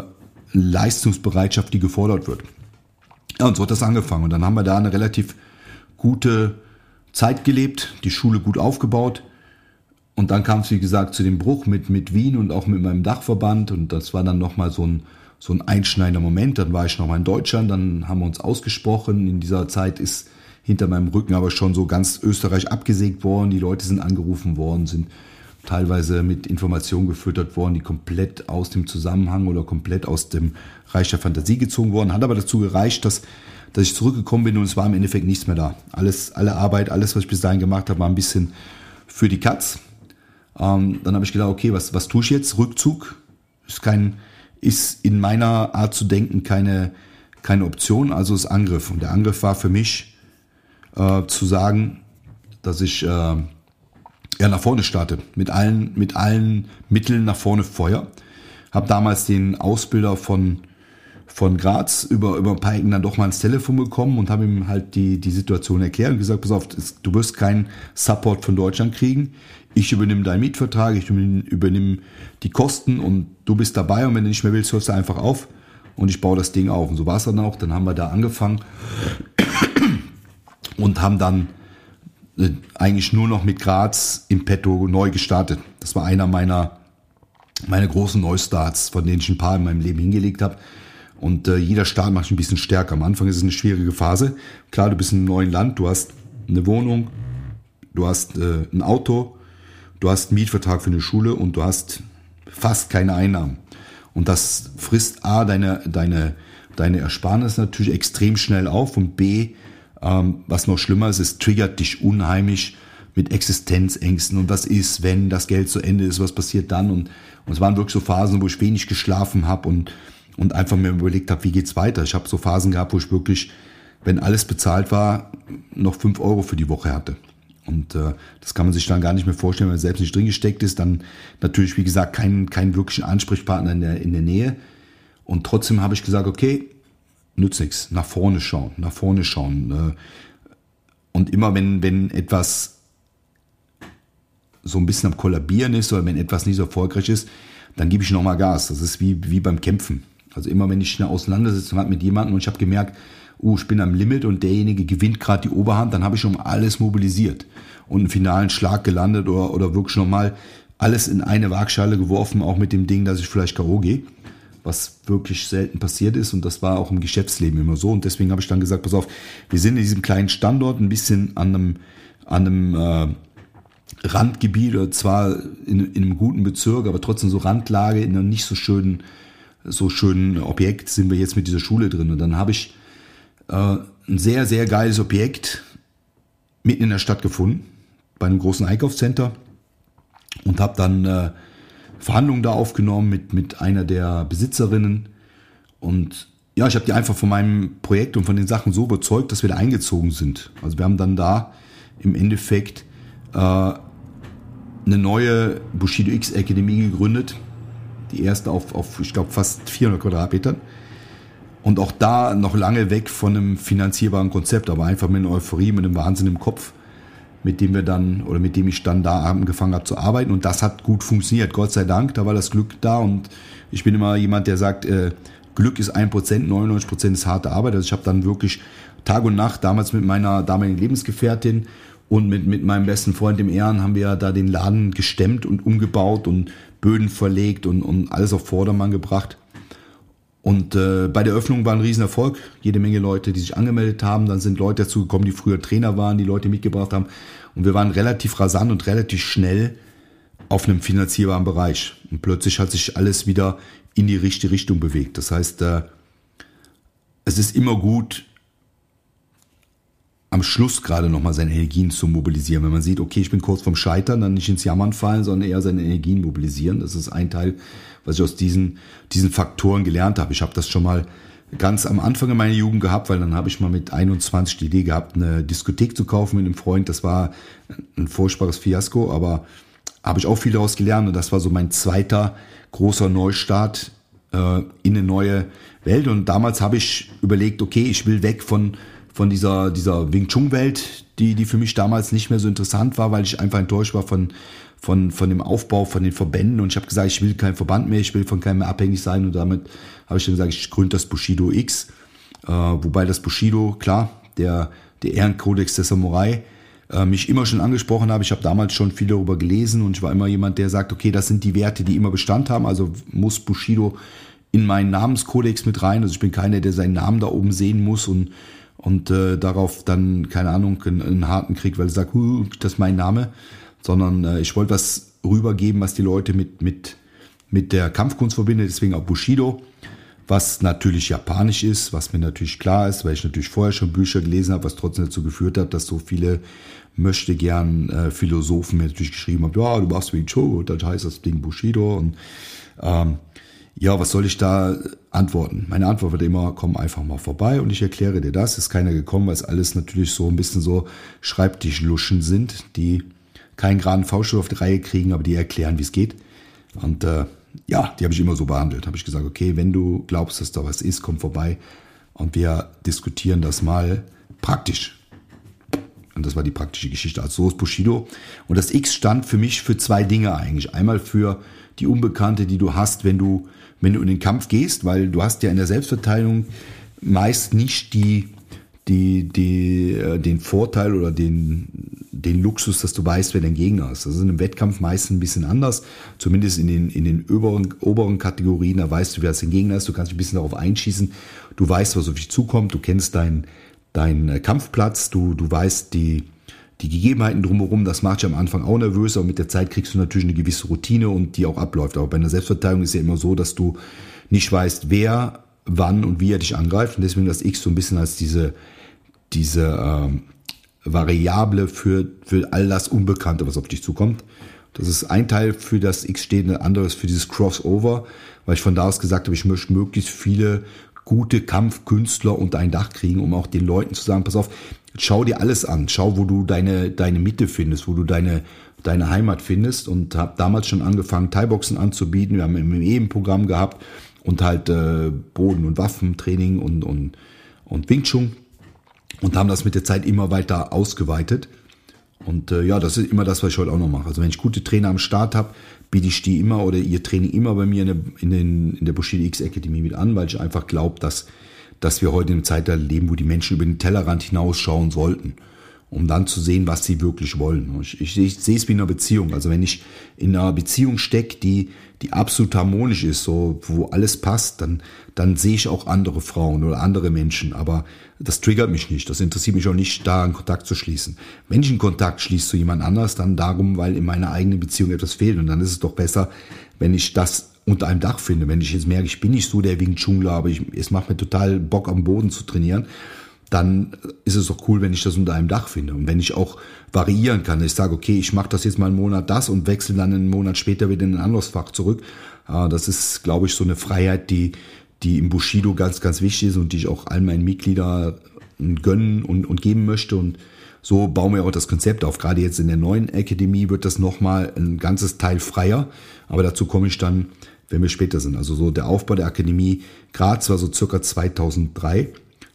Leistungsbereitschaft, die gefordert wird. Ja, und so hat das angefangen. Und dann haben wir da eine relativ gute Zeit gelebt, die Schule gut aufgebaut. Und dann kam es, wie gesagt, zu dem Bruch mit, mit Wien und auch mit meinem Dachverband. Und das war dann nochmal so ein, so ein einschneidender Moment. Dann war ich nochmal in Deutschland, dann haben wir uns ausgesprochen. In dieser Zeit ist, hinter meinem Rücken aber schon so ganz Österreich abgesägt worden. Die Leute sind angerufen worden, sind teilweise mit Informationen gefüttert worden, die komplett aus dem Zusammenhang oder komplett aus dem Reich der Fantasie gezogen worden. Hat aber dazu gereicht, dass, dass ich zurückgekommen bin und es war im Endeffekt nichts mehr da. Alles, alle Arbeit, alles, was ich bis dahin gemacht habe, war ein bisschen für die Katz. Ähm, dann habe ich gedacht, okay, was, was tue ich jetzt? Rückzug ist kein, ist in meiner Art zu denken keine, keine Option, also ist Angriff. Und der Angriff war für mich äh, zu sagen, dass ich äh, ja, nach vorne starte. Mit allen, mit allen Mitteln nach vorne Feuer. Hab damals den Ausbilder von, von Graz über, über ein paar Ecken dann doch mal ins Telefon bekommen und habe ihm halt die, die Situation erklärt und gesagt, pass auf, du wirst keinen Support von Deutschland kriegen. Ich übernehme deinen Mietvertrag, ich übernehme die Kosten und du bist dabei und wenn du nicht mehr willst, hörst du einfach auf und ich baue das Ding auf. Und so war es dann auch. Dann haben wir da angefangen und haben dann eigentlich nur noch mit Graz im Petto neu gestartet. Das war einer meiner, meiner großen Neustarts, von denen ich ein paar in meinem Leben hingelegt habe. Und äh, jeder Start macht ein bisschen stärker. Am Anfang ist es eine schwierige Phase. Klar, du bist in einem neuen Land, du hast eine Wohnung, du hast äh, ein Auto, du hast einen Mietvertrag für eine Schule und du hast fast keine Einnahmen. Und das frisst A, deine, deine, deine Ersparnis natürlich extrem schnell auf und B, ähm, was noch schlimmer ist, es triggert dich unheimlich mit Existenzängsten und was ist, wenn das Geld zu Ende ist, was passiert dann und, und es waren wirklich so Phasen, wo ich wenig geschlafen habe und, und einfach mir überlegt habe, wie geht's weiter. Ich habe so Phasen gehabt, wo ich wirklich, wenn alles bezahlt war, noch fünf Euro für die Woche hatte. Und äh, das kann man sich dann gar nicht mehr vorstellen, wenn man selbst nicht drin gesteckt ist. Dann natürlich, wie gesagt, keinen kein wirklichen Ansprechpartner in der, in der Nähe. Und trotzdem habe ich gesagt, okay, nützt nichts. Nach vorne schauen, nach vorne schauen. Äh, und immer wenn, wenn etwas so ein bisschen am Kollabieren ist oder wenn etwas nicht so erfolgreich ist, dann gebe ich nochmal Gas. Das ist wie, wie beim Kämpfen. Also immer wenn ich eine Auseinandersetzung habe mit jemandem und ich habe gemerkt, uh, ich bin am Limit und derjenige gewinnt gerade die Oberhand, dann habe ich schon alles mobilisiert und einen finalen Schlag gelandet oder, oder wirklich nochmal alles in eine Waagschale geworfen, auch mit dem Ding, dass ich vielleicht K.O. gehe was wirklich selten passiert ist. Und das war auch im Geschäftsleben immer so. Und deswegen habe ich dann gesagt, pass auf, wir sind in diesem kleinen Standort ein bisschen an einem, an einem äh, Randgebiet, oder zwar in, in einem guten Bezirk, aber trotzdem so Randlage in einem nicht so schönen, so schönen Objekt sind wir jetzt mit dieser Schule drin. Und dann habe ich äh, ein sehr, sehr geiles Objekt mitten in der Stadt gefunden, bei einem großen Einkaufscenter und habe dann äh, Verhandlungen da aufgenommen mit, mit einer der Besitzerinnen. Und ja, ich habe die einfach von meinem Projekt und von den Sachen so überzeugt, dass wir da eingezogen sind. Also wir haben dann da im Endeffekt äh, eine neue Bushido X Akademie gegründet. Die erste auf, auf ich glaube, fast 400 Quadratmetern. Und auch da noch lange weg von einem finanzierbaren Konzept, aber einfach mit einer Euphorie, mit einem Wahnsinn im Kopf mit dem wir dann oder mit dem ich dann da angefangen habe zu arbeiten. Und das hat gut funktioniert, Gott sei Dank, da war das Glück da. Und ich bin immer jemand, der sagt, äh, Glück ist ein Prozent, 99 Prozent ist harte Arbeit, also ich habe dann wirklich Tag und Nacht damals mit meiner damaligen Lebensgefährtin und mit, mit meinem besten Freund im Ehren haben wir da den Laden gestemmt und umgebaut und Böden verlegt und, und alles auf Vordermann gebracht. Und äh, bei der Öffnung war ein Riesenerfolg. Jede Menge Leute, die sich angemeldet haben. Dann sind Leute dazu gekommen, die früher Trainer waren, die Leute mitgebracht haben. Und wir waren relativ rasant und relativ schnell auf einem finanzierbaren Bereich. Und plötzlich hat sich alles wieder in die richtige Richtung bewegt. Das heißt, äh, es ist immer gut, am Schluss gerade nochmal seine Energien zu mobilisieren. Wenn man sieht, okay, ich bin kurz vorm Scheitern, dann nicht ins Jammern fallen, sondern eher seine Energien mobilisieren. Das ist ein Teil, was ich aus diesen, diesen Faktoren gelernt habe. Ich habe das schon mal ganz am Anfang in meiner Jugend gehabt, weil dann habe ich mal mit 21 die Idee gehabt, eine Diskothek zu kaufen mit einem Freund. Das war ein furchtbares Fiasko, aber habe ich auch viel daraus gelernt und das war so mein zweiter großer Neustart äh, in eine neue Welt. Und damals habe ich überlegt, okay, ich will weg von von dieser, dieser Wing Chun Welt, die, die für mich damals nicht mehr so interessant war, weil ich einfach enttäuscht war von, von, von dem Aufbau, von den Verbänden. Und ich habe gesagt, ich will kein Verband mehr, ich will von keinem mehr abhängig sein. Und damit habe ich dann gesagt, ich gründe das Bushido X, äh, wobei das Bushido, klar, der, der Ehrenkodex der Samurai, äh, mich immer schon angesprochen habe. Ich habe damals schon viel darüber gelesen und ich war immer jemand, der sagt, okay, das sind die Werte, die immer Bestand haben, also muss Bushido in meinen Namenskodex mit rein. Also ich bin keiner, der seinen Namen da oben sehen muss und und äh, darauf dann, keine Ahnung, einen, einen harten Krieg, weil ich sage, huh, das ist mein Name, sondern äh, ich wollte was rübergeben, was die Leute mit, mit, mit der Kampfkunst verbindet, deswegen auch Bushido, was natürlich japanisch ist, was mir natürlich klar ist, weil ich natürlich vorher schon Bücher gelesen habe, was trotzdem dazu geführt hat, dass so viele möchte gern äh, Philosophen mir natürlich geschrieben haben, ja, du machst wie Joe, das heißt das Ding Bushido und ähm, ja, was soll ich da antworten? Meine Antwort wird immer, komm einfach mal vorbei und ich erkläre dir das. Ist keiner gekommen, weil es alles natürlich so ein bisschen so Schreibtischluschen sind, die keinen geraden Fauststuhl auf die Reihe kriegen, aber die erklären, wie es geht. Und äh, ja, die habe ich immer so behandelt. Habe ich gesagt, okay, wenn du glaubst, dass da was ist, komm vorbei und wir diskutieren das mal praktisch. Und das war die praktische Geschichte. Also so ist Bushido. Und das X stand für mich für zwei Dinge eigentlich. Einmal für die Unbekannte, die du hast, wenn du wenn du in den Kampf gehst, weil du hast ja in der Selbstverteidigung meist nicht die, die, die, äh, den Vorteil oder den, den Luxus, dass du weißt, wer dein Gegner ist. Das ist in einem Wettkampf meist ein bisschen anders, zumindest in den, in den oberen, oberen Kategorien, da weißt du, wer dein Gegner ist, du kannst ein bisschen darauf einschießen, du weißt, was auf dich zukommt, du kennst deinen dein äh, Kampfplatz, du, du weißt die, die Gegebenheiten drumherum, das macht dich am Anfang auch nervös, aber mit der Zeit kriegst du natürlich eine gewisse Routine und die auch abläuft. Aber bei einer Selbstverteidigung ist ja immer so, dass du nicht weißt, wer, wann und wie er dich angreift. Und deswegen das X so ein bisschen als diese, diese ähm, Variable für, für all das Unbekannte, was auf dich zukommt. Das ist ein Teil für das X steht, ein anderes für dieses Crossover, weil ich von da aus gesagt habe, ich möchte möglichst viele gute Kampfkünstler unter ein Dach kriegen, um auch den Leuten zu sagen, pass auf, schau dir alles an, schau, wo du deine, deine Mitte findest, wo du deine, deine Heimat findest und habe damals schon angefangen, Thai-Boxen anzubieten. Wir haben im EM-Programm gehabt und halt äh, Boden- und Waffentraining und, und, und Wing Chun und haben das mit der Zeit immer weiter ausgeweitet. Und äh, ja, das ist immer das, was ich heute auch noch mache. Also wenn ich gute Trainer am Start habe, biete ich die immer oder ihr Training immer bei mir in der, in den, in der Bushido X Academy mit an, weil ich einfach glaube, dass dass wir heute in einem Zeitalter leben, wo die Menschen über den Tellerrand hinausschauen sollten, um dann zu sehen, was sie wirklich wollen. Ich, ich, ich sehe es wie in einer Beziehung. Also wenn ich in einer Beziehung stecke, die, die absolut harmonisch ist, so, wo alles passt, dann, dann sehe ich auch andere Frauen oder andere Menschen. Aber das triggert mich nicht. Das interessiert mich auch nicht, da einen Kontakt zu schließen. Wenn ich einen Kontakt schließe zu jemand anders, dann darum, weil in meiner eigenen Beziehung etwas fehlt. Und dann ist es doch besser, wenn ich das unter einem Dach finde. Wenn ich jetzt merke, ich bin nicht so der wegen Dschungler, aber ich, es macht mir total Bock am Boden zu trainieren, dann ist es doch cool, wenn ich das unter einem Dach finde. Und wenn ich auch variieren kann, ich sage, okay, ich mache das jetzt mal einen Monat das und wechsle dann einen Monat später wieder in ein anderes Fach zurück. Das ist, glaube ich, so eine Freiheit, die, die im Bushido ganz, ganz wichtig ist und die ich auch all meinen Mitgliedern gönnen und, und geben möchte. Und so bauen wir auch das Konzept auf. Gerade jetzt in der neuen Akademie wird das nochmal ein ganzes Teil freier. Aber dazu komme ich dann wenn wir später sind. Also so der Aufbau der Akademie Graz war so circa 2003.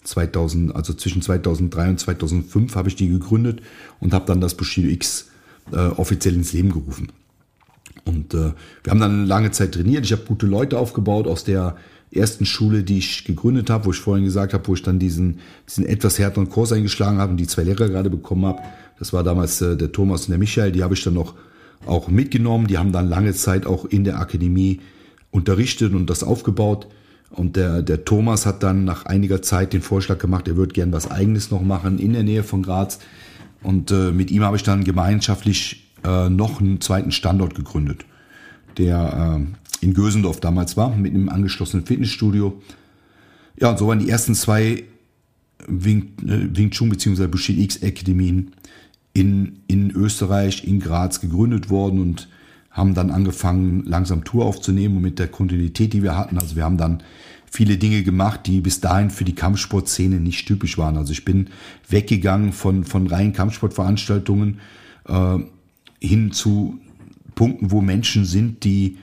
2000, also zwischen 2003 und 2005 habe ich die gegründet und habe dann das Bushido X äh, offiziell ins Leben gerufen. Und äh, wir haben dann lange Zeit trainiert. Ich habe gute Leute aufgebaut aus der ersten Schule, die ich gegründet habe, wo ich vorhin gesagt habe, wo ich dann diesen, diesen etwas härteren Kurs eingeschlagen habe und die zwei Lehrer gerade bekommen habe. Das war damals äh, der Thomas und der Michael. Die habe ich dann noch auch mitgenommen. Die haben dann lange Zeit auch in der Akademie unterrichtet und das aufgebaut. Und der, der Thomas hat dann nach einiger Zeit den Vorschlag gemacht, er würde gern was eigenes noch machen in der Nähe von Graz. Und äh, mit ihm habe ich dann gemeinschaftlich äh, noch einen zweiten Standort gegründet, der äh, in Gösendorf damals war, mit einem angeschlossenen Fitnessstudio. Ja, und so waren die ersten zwei Wing, äh, Wing Chun bzw. Bushido X Akademien in, in Österreich, in Graz gegründet worden und haben dann angefangen, langsam Tour aufzunehmen und mit der Kontinuität, die wir hatten. Also wir haben dann viele Dinge gemacht, die bis dahin für die Kampfsportszene nicht typisch waren. Also ich bin weggegangen von, von reinen Kampfsportveranstaltungen äh, hin zu Punkten, wo Menschen sind, die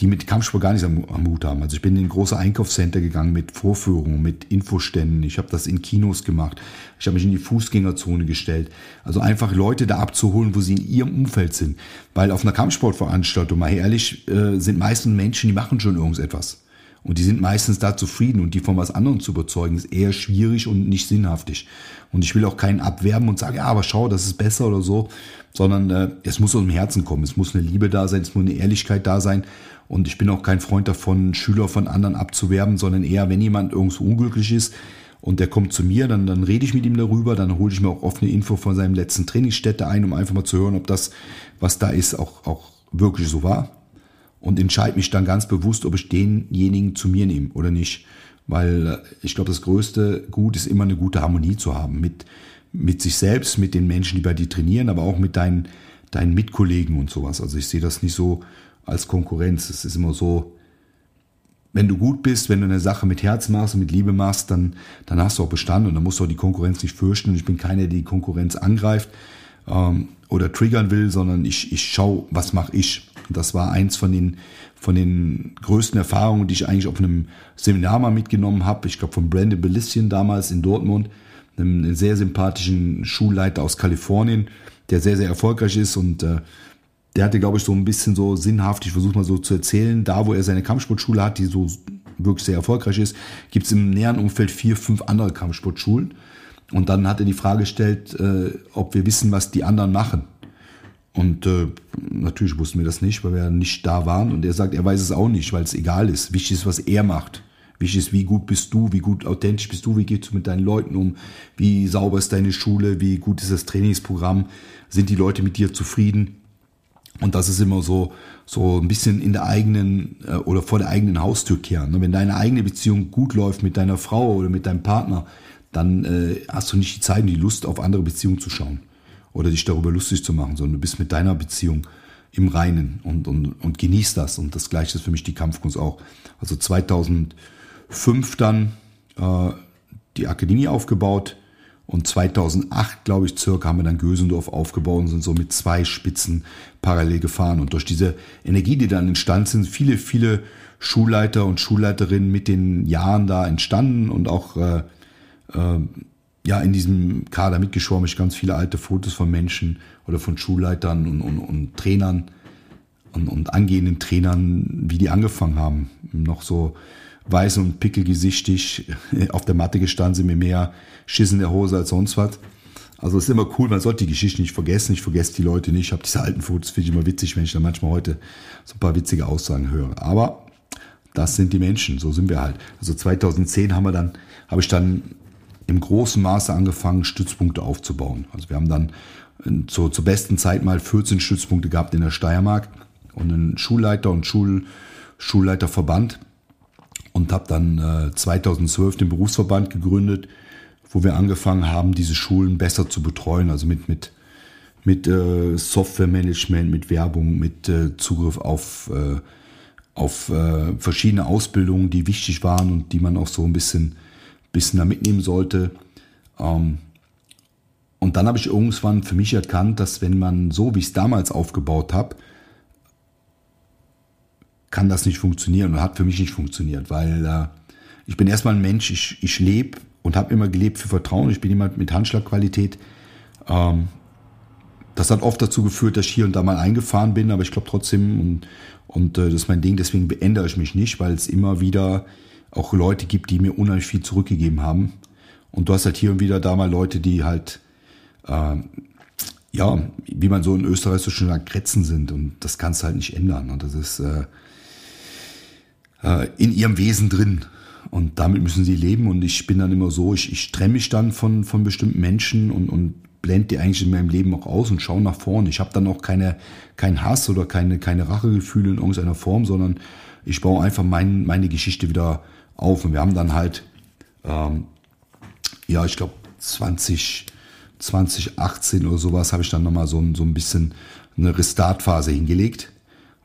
die mit Kampfsport gar nichts am, am Hut haben. Also ich bin in große Einkaufscenter gegangen mit Vorführungen, mit Infoständen. Ich habe das in Kinos gemacht. Ich habe mich in die Fußgängerzone gestellt. Also einfach Leute da abzuholen, wo sie in ihrem Umfeld sind. Weil auf einer Kampfsportveranstaltung, mal ehrlich, äh, sind meistens Menschen, die machen schon irgendetwas. Und die sind meistens da zufrieden und die von was anderem zu überzeugen, ist eher schwierig und nicht sinnhaftig. Und ich will auch keinen abwerben und sagen, ja, aber schau, das ist besser oder so, sondern äh, es muss aus dem Herzen kommen. Es muss eine Liebe da sein, es muss eine Ehrlichkeit da sein. Und ich bin auch kein Freund davon, Schüler von anderen abzuwerben, sondern eher, wenn jemand irgendwo unglücklich ist und der kommt zu mir, dann, dann rede ich mit ihm darüber, dann hole ich mir auch offene Info von seinem letzten Trainingsstätte ein, um einfach mal zu hören, ob das, was da ist, auch, auch wirklich so war. Und entscheide mich dann ganz bewusst, ob ich denjenigen zu mir nehme oder nicht. Weil äh, ich glaube, das größte Gut ist immer eine gute Harmonie zu haben mit, mit sich selbst, mit den Menschen, die bei dir trainieren, aber auch mit deinen, deinen Mitkollegen und sowas. Also ich sehe das nicht so als Konkurrenz. Es ist immer so, wenn du gut bist, wenn du eine Sache mit Herz machst und mit Liebe machst, dann, dann hast du auch Bestand und dann musst du auch die Konkurrenz nicht fürchten. Und ich bin keiner, der die Konkurrenz angreift ähm, oder triggern will, sondern ich, ich schaue, was mache ich. Und das war eins von den, von den größten Erfahrungen, die ich eigentlich auf einem Seminar mal mitgenommen habe. Ich glaube von Brandon Bellissian damals in Dortmund, einem, sehr sympathischen Schulleiter aus Kalifornien, der sehr, sehr erfolgreich ist und äh, der hatte, glaube ich, so ein bisschen so sinnhaft, ich versuche mal so zu erzählen, da wo er seine Kampfsportschule hat, die so wirklich sehr erfolgreich ist, gibt es im näheren Umfeld vier, fünf andere Kampfsportschulen. Und dann hat er die Frage gestellt, äh, ob wir wissen, was die anderen machen. Und äh, natürlich wussten wir das nicht, weil wir nicht da waren. Und er sagt, er weiß es auch nicht, weil es egal ist. Wichtig ist, was er macht. Wichtig ist, wie gut bist du, wie gut authentisch bist du, wie gehst du mit deinen Leuten um, wie sauber ist deine Schule, wie gut ist das Trainingsprogramm, sind die Leute mit dir zufrieden. Und das ist immer so, so ein bisschen in der eigenen äh, oder vor der eigenen Haustür kehren. Ne? Wenn deine eigene Beziehung gut läuft mit deiner Frau oder mit deinem Partner, dann äh, hast du nicht die Zeit und die Lust, auf andere Beziehungen zu schauen oder dich darüber lustig zu machen, sondern du bist mit deiner Beziehung im Reinen und, und, und genießt das. Und das gleiche ist für mich die Kampfkunst auch. Also 2005 dann äh, die Akademie aufgebaut, und 2008, glaube ich, circa haben wir dann Gösendorf aufgebaut und sind so mit zwei Spitzen parallel gefahren. Und durch diese Energie, die dann entstanden sind, viele, viele Schulleiter und Schulleiterinnen mit den Jahren da entstanden und auch äh, äh, ja in diesem Kader mitgeschwommen. Ich ganz viele alte Fotos von Menschen oder von Schulleitern und, und, und Trainern und, und angehenden Trainern, wie die angefangen haben. Noch so weiß und pickelgesichtig auf der Matte gestanden sind, mir mehr Schiss in der Hose als sonst was. Also es ist immer cool, man sollte die Geschichte nicht vergessen. Ich vergesse die Leute nicht. Ich habe diese alten Fotos, finde ich immer witzig, wenn ich dann manchmal heute so ein paar witzige Aussagen höre. Aber das sind die Menschen, so sind wir halt. Also 2010 haben wir dann, habe ich dann im großen Maße angefangen, Stützpunkte aufzubauen. Also wir haben dann zur, zur besten Zeit mal 14 Stützpunkte gehabt in der Steiermark und einen Schulleiter und Schul, Schulleiterverband und habe dann äh, 2012 den Berufsverband gegründet, wo wir angefangen haben, diese Schulen besser zu betreuen, also mit mit mit äh, Softwaremanagement, mit Werbung, mit äh, Zugriff auf äh, auf äh, verschiedene Ausbildungen, die wichtig waren und die man auch so ein bisschen bisschen da mitnehmen sollte. Ähm, und dann habe ich irgendwann für mich erkannt, dass wenn man so, wie ich es damals aufgebaut habe, kann das nicht funktionieren und hat für mich nicht funktioniert, weil äh, ich bin erstmal ein Mensch, ich, ich lebe und habe immer gelebt für Vertrauen. Ich bin jemand mit Handschlagqualität. Ähm, das hat oft dazu geführt, dass ich hier und da mal eingefahren bin, aber ich glaube trotzdem, und, und äh, das ist mein Ding, deswegen beändere ich mich nicht, weil es immer wieder auch Leute gibt, die mir unheimlich viel zurückgegeben haben. Und du hast halt hier und wieder da mal Leute, die halt, äh, ja, wie man so in Österreich so schön sagt, Kretzen sind. Und das kannst du halt nicht ändern. Und das ist, äh, äh, in ihrem Wesen drin. Und damit müssen sie leben. Und ich bin dann immer so, ich, ich trenne mich dann von, von bestimmten Menschen und, und blende die eigentlich in meinem Leben auch aus und schaue nach vorne. Ich habe dann auch keine, keinen Hass oder keine, keine Rachegefühle in irgendeiner Form, sondern ich baue einfach mein, meine Geschichte wieder auf. Und wir haben dann halt, ähm, ja, ich glaube 20, 2018 oder sowas, habe ich dann nochmal so, so ein bisschen eine Restartphase hingelegt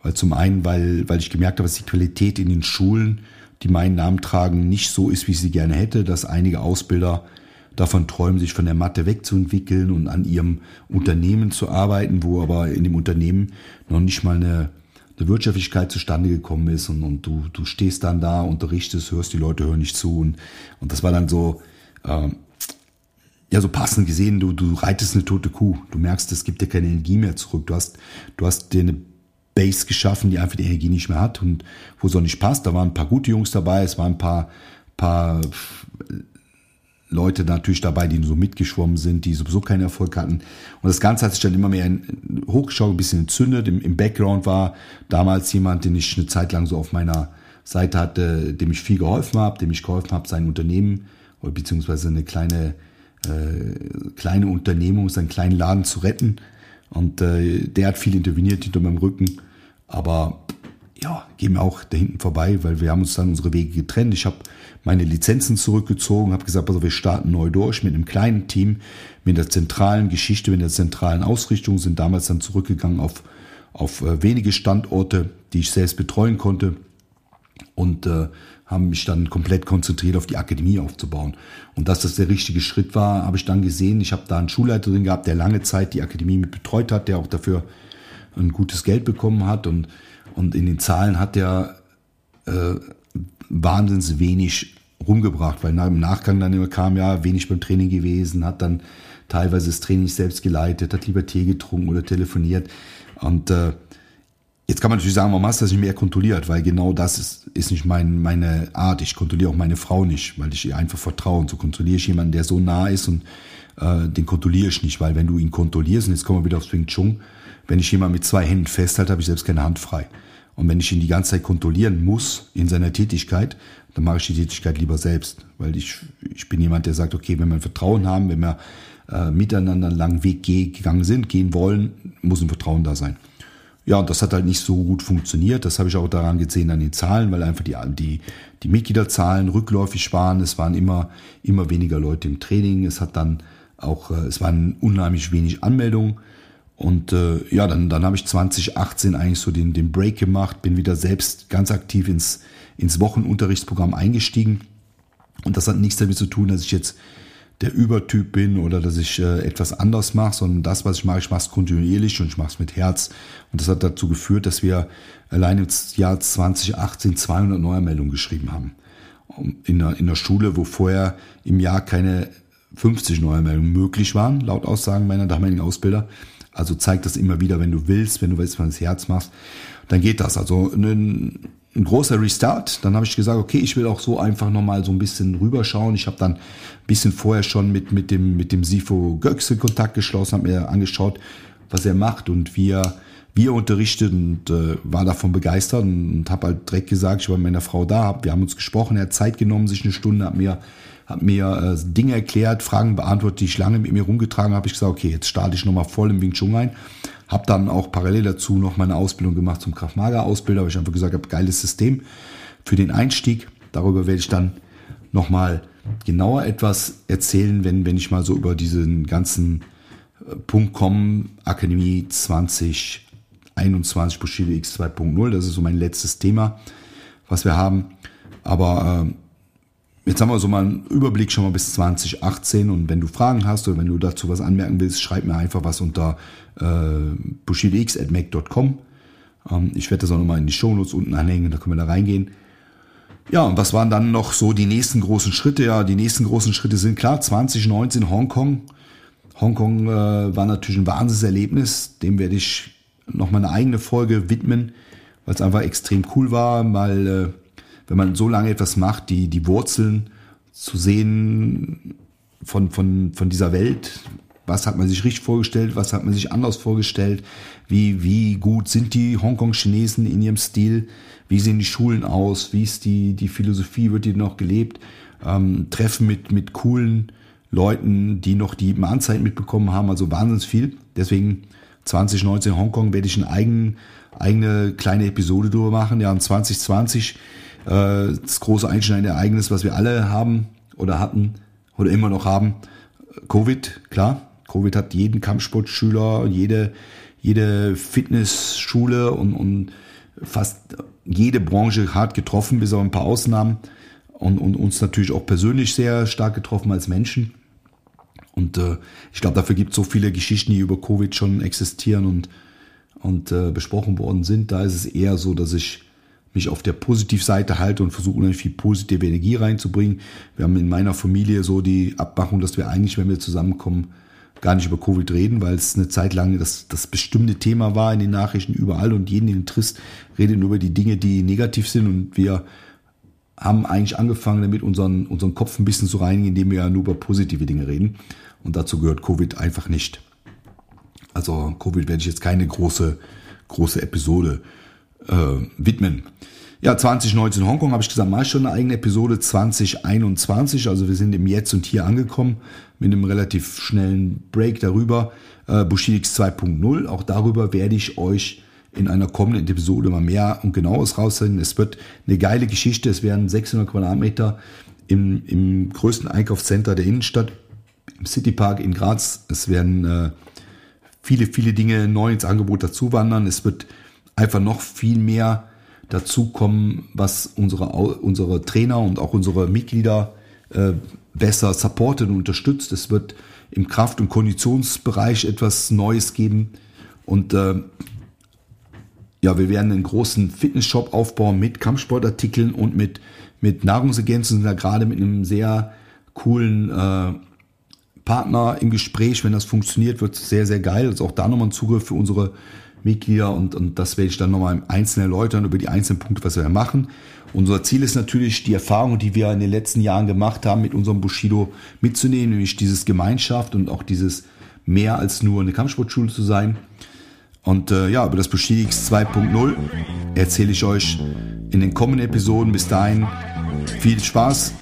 weil zum einen, weil, weil ich gemerkt habe, dass die Qualität in den Schulen, die meinen Namen tragen, nicht so ist, wie ich sie gerne hätte, dass einige Ausbilder davon träumen, sich von der Mathe wegzuentwickeln und an ihrem Unternehmen zu arbeiten, wo aber in dem Unternehmen noch nicht mal eine, eine Wirtschaftlichkeit zustande gekommen ist und, und du, du stehst dann da, unterrichtest, hörst, die Leute hören nicht zu und, und das war dann so, äh, ja, so passend gesehen, du, du reitest eine tote Kuh. Du merkst, es gibt dir keine Energie mehr zurück. Du hast, du hast dir eine Base geschaffen, die einfach die Energie nicht mehr hat und wo es auch nicht passt. Da waren ein paar gute Jungs dabei, es waren ein paar, paar Leute natürlich dabei, die so mitgeschwommen sind, die sowieso keinen Erfolg hatten. Und das Ganze hat sich dann immer mehr hochgeschaut, ein bisschen entzündet. Im, Im Background war damals jemand, den ich eine Zeit lang so auf meiner Seite hatte, dem ich viel geholfen habe, dem ich geholfen habe, sein Unternehmen oder beziehungsweise eine kleine, äh, kleine Unternehmung, seinen kleinen Laden zu retten. Und äh, der hat viel interveniert hinter meinem Rücken. Aber ja, gehen wir auch da hinten vorbei, weil wir haben uns dann unsere Wege getrennt. Ich habe meine Lizenzen zurückgezogen, habe gesagt, also wir starten neu durch mit einem kleinen Team, mit der zentralen Geschichte, mit der zentralen Ausrichtung, sind damals dann zurückgegangen auf, auf äh, wenige Standorte, die ich selbst betreuen konnte und äh, haben mich dann komplett konzentriert auf die Akademie aufzubauen. Und dass das der richtige Schritt war, habe ich dann gesehen. Ich habe da einen Schulleiter drin gehabt, der lange Zeit die Akademie mit betreut hat, der auch dafür ein gutes Geld bekommen hat und, und in den Zahlen hat der äh, wahnsinnig wenig rumgebracht, weil im Nachgang dann immer kam, ja, wenig beim Training gewesen, hat dann teilweise das Training selbst geleitet, hat lieber Tee getrunken oder telefoniert. Und äh, jetzt kann man natürlich sagen, warum hast du das nicht mehr kontrolliert? Weil genau das ist, ist nicht mein, meine Art. Ich kontrolliere auch meine Frau nicht, weil ich ihr einfach vertraue. Und so kontrolliere ich jemanden, der so nah ist und äh, den kontrolliere ich nicht, weil wenn du ihn kontrollierst, und jetzt kommen wir wieder aufs Wing Chun, wenn ich jemanden mit zwei Händen festhalte, habe ich selbst keine Hand frei. Und wenn ich ihn die ganze Zeit kontrollieren muss in seiner Tätigkeit, dann mache ich die Tätigkeit lieber selbst. Weil ich, ich bin jemand, der sagt, okay, wenn wir Vertrauen haben, wenn wir äh, miteinander einen langen Weg gegangen sind, gehen wollen, muss ein Vertrauen da sein. Ja, und das hat halt nicht so gut funktioniert. Das habe ich auch daran gesehen an den Zahlen, weil einfach die, die, die Mitgliederzahlen rückläufig waren. Es waren immer, immer weniger Leute im Training. Es hat dann auch, äh, es waren unheimlich wenig Anmeldungen. Und äh, ja, dann, dann habe ich 2018 eigentlich so den, den Break gemacht, bin wieder selbst ganz aktiv ins, ins Wochenunterrichtsprogramm eingestiegen. Und das hat nichts damit zu tun, dass ich jetzt der Übertyp bin oder dass ich äh, etwas anders mache, sondern das, was ich mache, ich mache es kontinuierlich und ich mache es mit Herz. Und das hat dazu geführt, dass wir allein im Jahr 2018 200 Neuermeldungen geschrieben haben. In der, in der Schule, wo vorher im Jahr keine 50 Neuermeldungen möglich waren, laut Aussagen meiner damaligen Ausbilder. Also zeigt das immer wieder, wenn du willst, wenn du weißt, was das Herz machst, dann geht das. Also ein, ein großer Restart. Dann habe ich gesagt, okay, ich will auch so einfach nochmal so ein bisschen rüberschauen. Ich habe dann ein bisschen vorher schon mit, mit dem, mit dem Sifo Gökse Kontakt geschlossen, habe mir angeschaut, was er macht und wie er, wie er unterrichtet und äh, war davon begeistert und, und habe halt direkt gesagt, ich war mit meiner Frau da, hab, wir haben uns gesprochen, er hat Zeit genommen, sich eine Stunde, hat mir hat mir äh, Dinge erklärt, Fragen beantwortet, die ich lange mit mir rumgetragen habe. Ich gesagt, okay, jetzt starte ich nochmal voll im Wing Chun ein. Habe dann auch parallel dazu noch meine Ausbildung gemacht zum Kraftmager-Ausbilder, weil ich einfach gesagt habe, geiles System für den Einstieg. Darüber werde ich dann nochmal genauer etwas erzählen, wenn, wenn ich mal so über diesen ganzen äh, Punkt komme, Akademie 2021 Bushido X 2.0. Das ist so mein letztes Thema, was wir haben. Aber äh, Jetzt haben wir so mal einen Überblick schon mal bis 2018 und wenn du Fragen hast oder wenn du dazu was anmerken willst, schreib mir einfach was unter äh, bushidox.mac.com. Ähm, ich werde das auch nochmal in die Shownotes unten anhängen, da können wir da reingehen. Ja, und was waren dann noch so die nächsten großen Schritte? Ja, die nächsten großen Schritte sind klar, 2019 Hongkong. Hongkong äh, war natürlich ein Wahnsinnserlebnis, dem werde ich nochmal eine eigene Folge widmen, weil es einfach extrem cool war, weil äh, wenn man so lange etwas macht, die, die Wurzeln zu sehen von, von, von dieser Welt, was hat man sich richtig vorgestellt, was hat man sich anders vorgestellt, wie, wie gut sind die Hongkong-Chinesen in ihrem Stil, wie sehen die Schulen aus, wie ist die, die Philosophie, wird die noch gelebt, ähm, Treffen mit, mit coolen Leuten, die noch die Mahnzeit mitbekommen haben, also wahnsinnig viel. Deswegen 2019 Hongkong werde ich eine eigene, eigene kleine Episode drüber machen. Ja, und 2020 äh, das große einschneidende Ereignis, was wir alle haben oder hatten oder immer noch haben. Covid, klar. Covid hat jeden Kampfsportschüler, jede, jede Fitnessschule und, und fast jede Branche hart getroffen, bis auf ein paar Ausnahmen. Und, und uns natürlich auch persönlich sehr stark getroffen als Menschen. Und äh, ich glaube, dafür gibt es so viele Geschichten, die über Covid schon existieren und, und äh, besprochen worden sind. Da ist es eher so, dass ich mich auf der Positivseite halte und versuche unheimlich viel positive Energie reinzubringen. Wir haben in meiner Familie so die Abmachung, dass wir eigentlich, wenn wir zusammenkommen, gar nicht über Covid reden, weil es eine Zeit lang das, das bestimmte Thema war in den Nachrichten überall und jeden, den trist, redet nur über die Dinge, die negativ sind und wir haben eigentlich angefangen, damit unseren, unseren Kopf ein bisschen zu reinigen, indem wir ja nur über positive Dinge reden. Und dazu gehört Covid einfach nicht. Also Covid werde ich jetzt keine große, große Episode äh, widmen. Ja, 2019 Hongkong habe ich gesagt, mal schon eine eigene Episode 2021. Also wir sind im Jetzt und Hier angekommen mit einem relativ schnellen Break darüber. Äh, Bushidix 2.0, auch darüber werde ich euch in einer kommenden Episode mal mehr und genaues raussenden. Es wird eine geile Geschichte. Es werden 600 Quadratmeter im, im größten Einkaufscenter der Innenstadt, im Citypark in Graz. Es werden äh, viele, viele Dinge neu ins Angebot dazu wandern. Es wird einfach noch viel mehr dazukommen, was unsere, unsere Trainer und auch unsere Mitglieder äh, besser supportet und unterstützt. Es wird im Kraft- und Konditionsbereich etwas Neues geben. Und äh, ja, wir werden einen großen Fitnessshop aufbauen mit Kampfsportartikeln und mit, mit Nahrungsergänzungen, da gerade mit einem sehr coolen äh, Partner im Gespräch. Wenn das funktioniert, wird es sehr, sehr geil. Also auch da nochmal ein Zugriff für unsere Mitglieder und, und das werde ich dann nochmal im Einzelnen erläutern über die einzelnen Punkte, was wir machen. Unser Ziel ist natürlich, die Erfahrung, die wir in den letzten Jahren gemacht haben, mit unserem Bushido mitzunehmen, nämlich dieses Gemeinschaft und auch dieses mehr als nur eine Kampfsportschule zu sein. Und äh, ja, über das Bushido X 2.0 erzähle ich euch in den kommenden Episoden. Bis dahin viel Spaß,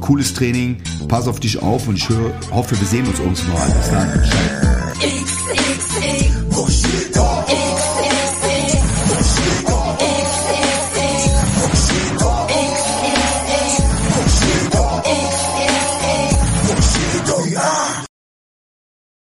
cooles Training, pass auf dich auf und ich hoffe, wir sehen uns irgendwann mal. Bis dann. Ciao.